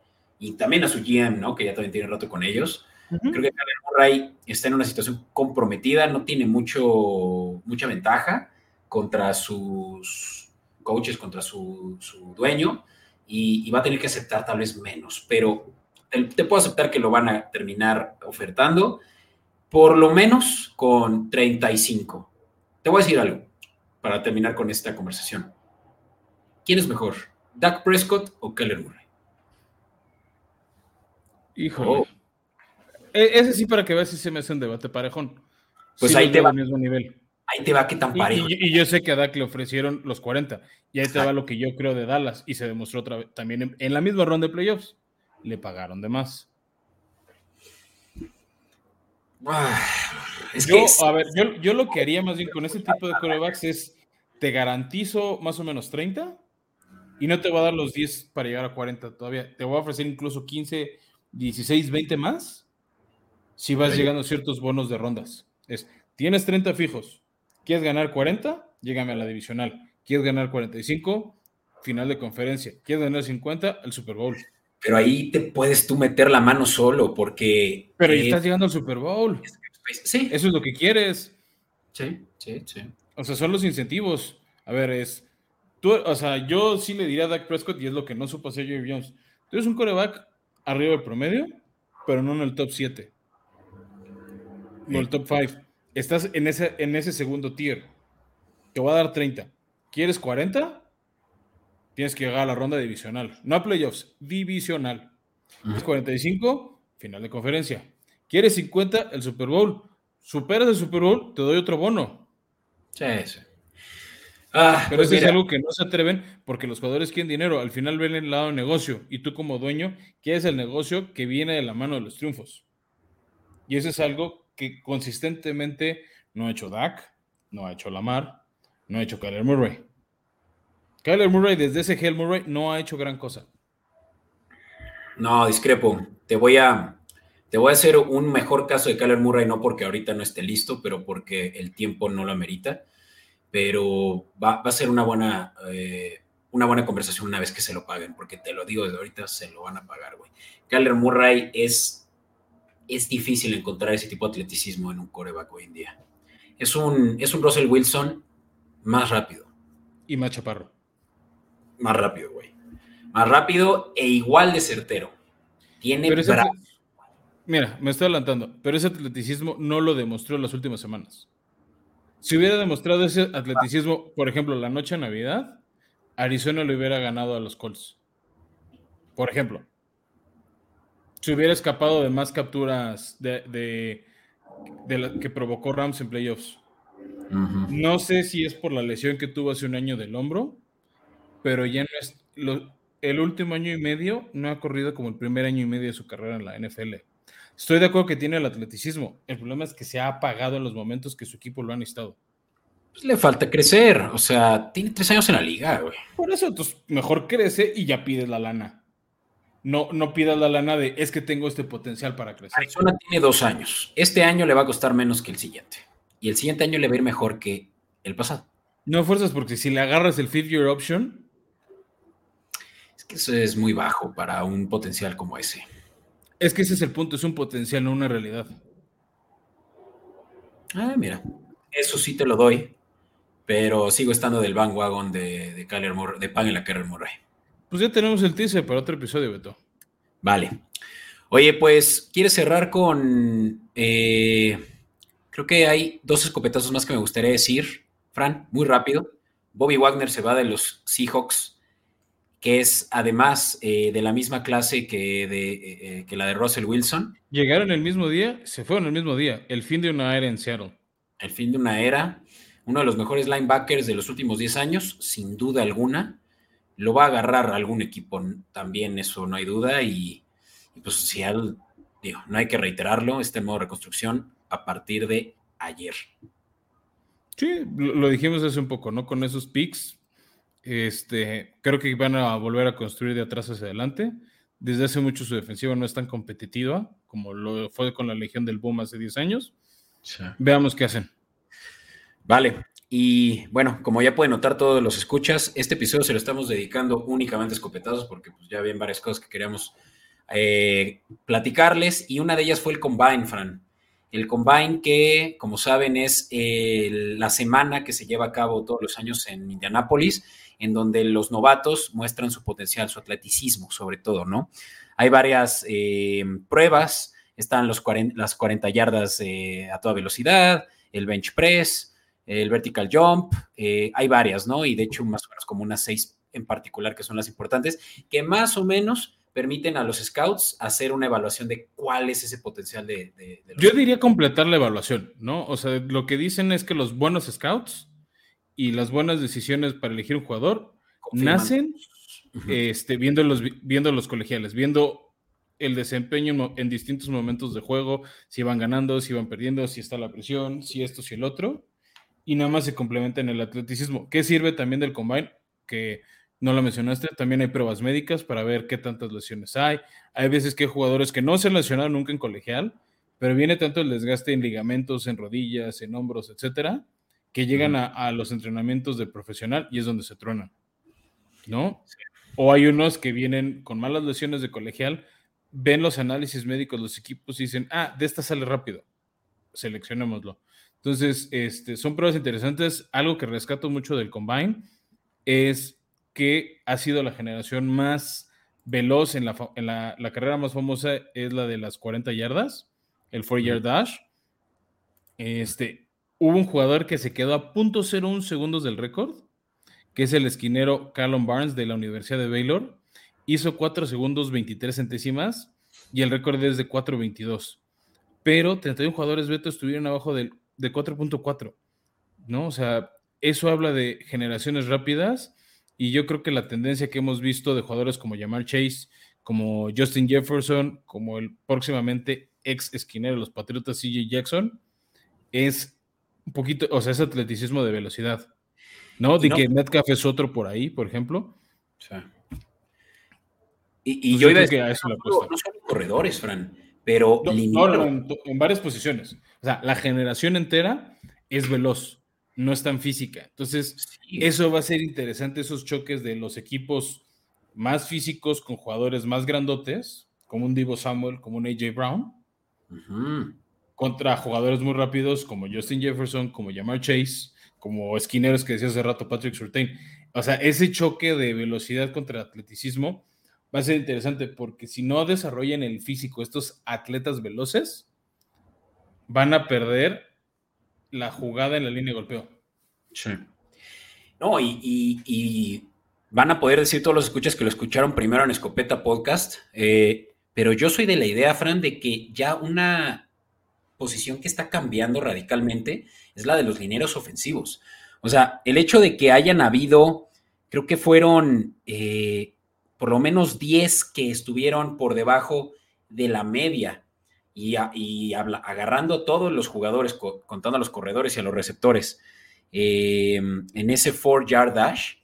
también a su GM, ¿no? Que ya también tiene rato con ellos. Creo que Kyler Murray está en una situación comprometida, no tiene mucho, mucha ventaja contra sus coaches, contra su, dueño, y, va a tener que aceptar tal vez menos, pero te, te, puedo aceptar que lo van a terminar ofertando por lo menos con 35. Te voy a decir algo para terminar con esta conversación. ¿Quién es mejor? ¿Dak Prescott o Keller Murray? Hijo. Oh. E, ese sí, para que veas si se me hace un debate parejón. Pues ahí te va. Mismo nivel. Ahí te va qué tan parejo. Y, yo sé que a Dak le ofrecieron los 40. Y ahí te va lo que yo creo de Dallas. Y se demostró otra vez también en, la misma ronda de playoffs. Le pagaron de más. Ah, es yo, que a ver, yo, yo, lo que haría más bien con ese tipo de corebacks es te garantizo más o menos 30 y no te va a dar los 10 para llegar a 40 todavía. Te voy a ofrecer incluso 15, 16, 20 más si vas llegando a ciertos bonos de rondas. Es, tienes 30 fijos. ¿Quieres ganar 40? Llégame a la divisional. ¿Quieres ganar 45? final de conferencia. ¿Quieres ganar 50? El Super Bowl. Pero ahí te puedes tú meter la mano solo porque... Pero ya estás llegando al Super Bowl. Sí. Eso es lo que quieres. Sí, sí, sí. O sea, son los incentivos. A ver, es... Tú, o sea, yo sí le diría a Dak Prescott y es lo que no supo hacer Jerry Jones. Tú eres un coreback arriba del promedio, pero no en el top 7. No el top 5. Estás en ese, en ese segundo tier. Te voy a dar 30. ¿Quieres 40? Tienes que llegar a la ronda divisional. No a playoffs, divisional. ¿Quieres 45? Final de conferencia. ¿Quieres 50? El Super Bowl. Superas el Super Bowl, te doy otro bono. Sí, sí. Ah, Pero pues eso es algo que no se atreven porque los jugadores quieren dinero. Al final ven el lado negocio y tú como dueño quieres el negocio que viene de la mano de los triunfos. Y eso es algo que consistentemente no ha hecho Dak, no ha hecho Lamar, no ha hecho Kyler Murray. Kyler Murray desde ese Hell Murray no ha hecho gran cosa. No, discrepo. Te voy a te voy a hacer un mejor caso de Kyler Murray, no porque ahorita no esté listo, pero porque el tiempo no lo amerita pero va, a ser una buena, eh, una buena conversación una vez que se lo paguen, porque te lo digo desde ahorita, se lo van a pagar, güey. Kyler Murray es, es difícil encontrar ese tipo de atleticismo en un coreback hoy en día. Es un, es un Russell Wilson más rápido. Y más chaparro. Más rápido, güey. Más rápido e igual de certero. Tiene brazos. Mira, me estoy adelantando, pero ese atleticismo no lo demostró en las últimas semanas. Si hubiera demostrado ese atleticismo, por ejemplo, la noche de Navidad, Arizona le hubiera ganado a los Colts. Por ejemplo. Si hubiera escapado de más capturas de, de, que provocó Rams en playoffs. No sé si es por la lesión que tuvo hace un año del hombro, pero ya no es. el último año y medio no ha corrido como el primer año y medio de su carrera en la NFL. Estoy de acuerdo que tiene el atleticismo. El problema es que se ha apagado en los momentos que su equipo lo han estado. Pues le falta crecer. O sea, tiene tres años en la liga, güey. Por eso, entonces, mejor crece y ya pides la lana. No, no pidas la lana de es que tengo este potencial para crecer. Arizona tiene dos años. Este año le va a costar menos que el siguiente. Y el siguiente año le va a ir mejor que el pasado. No fuerzas porque si le agarras el fifth year option. Es que eso es muy bajo para un potencial como ese. Es que ese es el punto, es un potencial, no una realidad. Ah, mira, eso sí te lo doy, pero sigo estando del bandwagon de, de Murray, de Pamela Kyler Murray. Pues ya tenemos el teaser para otro episodio, Beto. Vale. Oye, pues, ¿quieres cerrar con... Eh, creo que hay dos escopetazos más que me gustaría decir. Fran, muy rápido. Bobby Wagner se va de los Seahawks que es además eh, de la misma clase que, de, eh, que la de Russell Wilson. Llegaron el mismo día, se fueron el mismo día, el fin de una era en Seattle. El fin de una era, uno de los mejores linebackers de los últimos 10 años, sin duda alguna. Lo va a agarrar algún equipo también, eso no hay duda. Y, pues Seattle, digo, no hay que reiterarlo, está en modo reconstrucción a partir de ayer. Sí, lo dijimos hace un poco, ¿no? Con esos picks, este, creo que van a volver a construir de atrás hacia adelante. Desde hace mucho su defensiva no es tan competitiva como lo fue con la Legión del Boom hace 10 años. Veamos qué hacen. Vale. Y bueno, como ya pueden notar todos los escuchas, este episodio se lo estamos dedicando únicamente a escopetazos porque pues, ya habían varias cosas que queríamos eh, platicarles y una de ellas fue el Combine, Fran. El Combine que, como saben, es la semana que se lleva a cabo todos los años en Indianápolis en donde los novatos muestran su potencial, su atleticismo sobre todo, ¿no? Hay varias eh, pruebas, están los las 40 yardas eh, a toda velocidad, el bench press, el vertical jump, eh, hay varias, ¿no? Y de hecho más o menos como unas seis en particular que son las importantes, que más o menos permiten a los scouts hacer una evaluación de cuál es ese potencial de... de Yo diría completar la evaluación, ¿no? O sea, lo que dicen es que los buenos scouts y las buenas decisiones para elegir un jugador nacen este, viendo, los, viendo los colegiales, viendo el desempeño en distintos momentos de juego, si van ganando, si van perdiendo, si está la presión, si esto, si el otro, y nada más se complementa en el atleticismo. ¿Qué sirve también del combine? Que no lo mencionaste, también hay pruebas médicas para ver qué tantas lesiones hay. Hay veces que hay jugadores que no se han lesionado nunca en colegial, pero viene tanto el desgaste en ligamentos, en rodillas, en hombros, etcétera, que llegan a, los entrenamientos de profesional y es donde se truenan. ¿no? O hay unos que vienen con malas lesiones de colegial, ven los análisis médicos, los equipos y dicen, ah, de esta sale rápido, seleccionémoslo. Entonces, este, son pruebas interesantes. Algo que rescato mucho del Combine es que ha sido la generación más veloz en la, la, carrera más famosa, es la de las 40 yardas, el 4 yard dash. Este, hubo un jugador que se quedó a .01 segundos del récord, que es el esquinero Callum Barnes de la Universidad de Baylor. Hizo 4 segundos 23 centésimas y el récord es de 4.22. Pero 31 jugadores Beto estuvieron abajo del, de 4.4. ¿No? O sea, eso habla de generaciones rápidas y yo creo que la tendencia que hemos visto de jugadores como Jamal Chase, como Justin Jefferson, como el próximamente ex esquinero de los Patriotas CJ Jackson, es un poquito, o sea, es atleticismo de velocidad. ¿No? De que Metcalf es otro por ahí, por ejemplo. Y, yo iba a decir, eso no, no, son corredores, Fran, pero no, en, varias posiciones. O sea, la generación entera es veloz, no es tan física. Entonces, eso va a ser interesante, esos choques de los equipos más físicos con jugadores más grandotes, como un Divo Samuel, como un AJ Brown, contra jugadores muy rápidos como Justin Jefferson, como Jamar Chase, como esquineros que decía hace rato Patrick Surtain. O sea, ese choque de velocidad contra atleticismo va a ser interesante porque si no desarrollan el físico estos atletas veloces, van a perder la jugada en la línea de golpeo. Sí. No, y, van a poder decir todos los escuchas que lo escucharon primero en Escopeta Podcast, eh, pero yo soy de la idea, Fran, de que ya una posición que está cambiando radicalmente es la de los lineros ofensivos. O sea, el hecho de que hayan habido, creo que fueron eh, por lo menos 10 que estuvieron por debajo de la media y, agarrando a todos los jugadores, contando a los corredores y a los receptores, em, en ese four yard dash,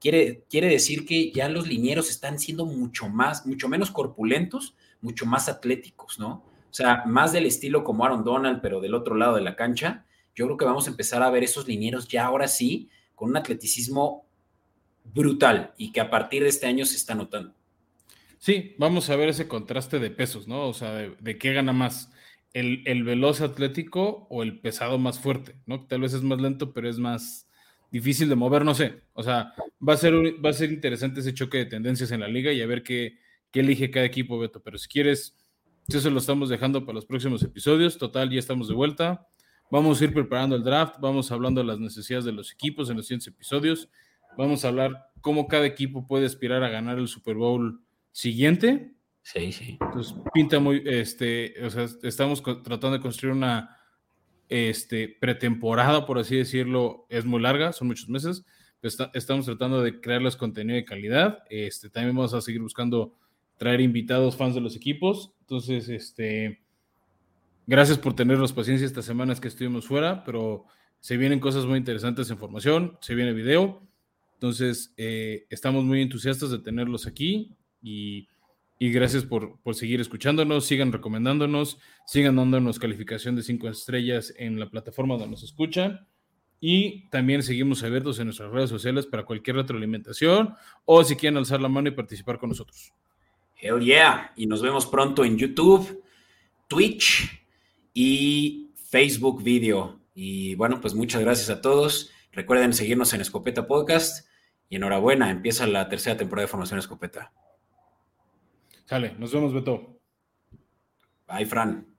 quiere, quiere decir que ya los linieros están siendo mucho más, mucho menos corpulentos, mucho más atléticos, ¿no? O sea, más del estilo como Aaron Donald, pero del otro lado de la cancha. Yo creo que vamos a empezar a ver esos linieros ya ahora sí, con un atleticismo brutal y que a partir de este año se está notando. Sí, vamos a ver ese contraste de pesos, ¿no? O sea, de, qué gana más, el, el, veloz atlético o el pesado más fuerte, ¿no? Tal vez es más lento, pero es más difícil de mover, no sé. O sea, va a ser, va a ser interesante ese choque de tendencias en la liga y a ver qué, qué elige cada equipo, Beto. Pero si quieres eso lo estamos dejando para los próximos episodios. Total, ya estamos de vuelta. Vamos a ir preparando el draft, vamos hablando de las necesidades de los equipos en los siguientes episodios. Vamos a hablar cómo cada equipo puede aspirar a ganar el Super Bowl siguiente. Sí, sí. Entonces, pinta muy, este, o sea, estamos tratando de construir una este, pretemporada, por así decirlo, es muy larga, son muchos meses. estamos tratando de crearles contenido de calidad. Este, también vamos a seguir buscando traer invitados fans de los equipos. Entonces, este, gracias por tenernos paciencia estas semanas que estuvimos fuera, pero se vienen cosas muy interesantes en formación, se viene video. Entonces, eh, estamos muy entusiastas de tenerlos aquí y, gracias por, por, seguir escuchándonos, sigan recomendándonos, sigan dándonos calificación de cinco estrellas en la plataforma donde nos escuchan. Y también seguimos abiertos en nuestras redes sociales para cualquier retroalimentación o si quieren alzar la mano y participar con nosotros. Hell yeah. Y nos vemos pronto en YouTube, Twitch y Facebook Video. Y bueno, pues muchas gracias a todos. Recuerden seguirnos en Escopeta Podcast. Y enhorabuena, empieza la tercera temporada de Formación Escopeta. Sale, nos vemos, Beto. Bye, Fran.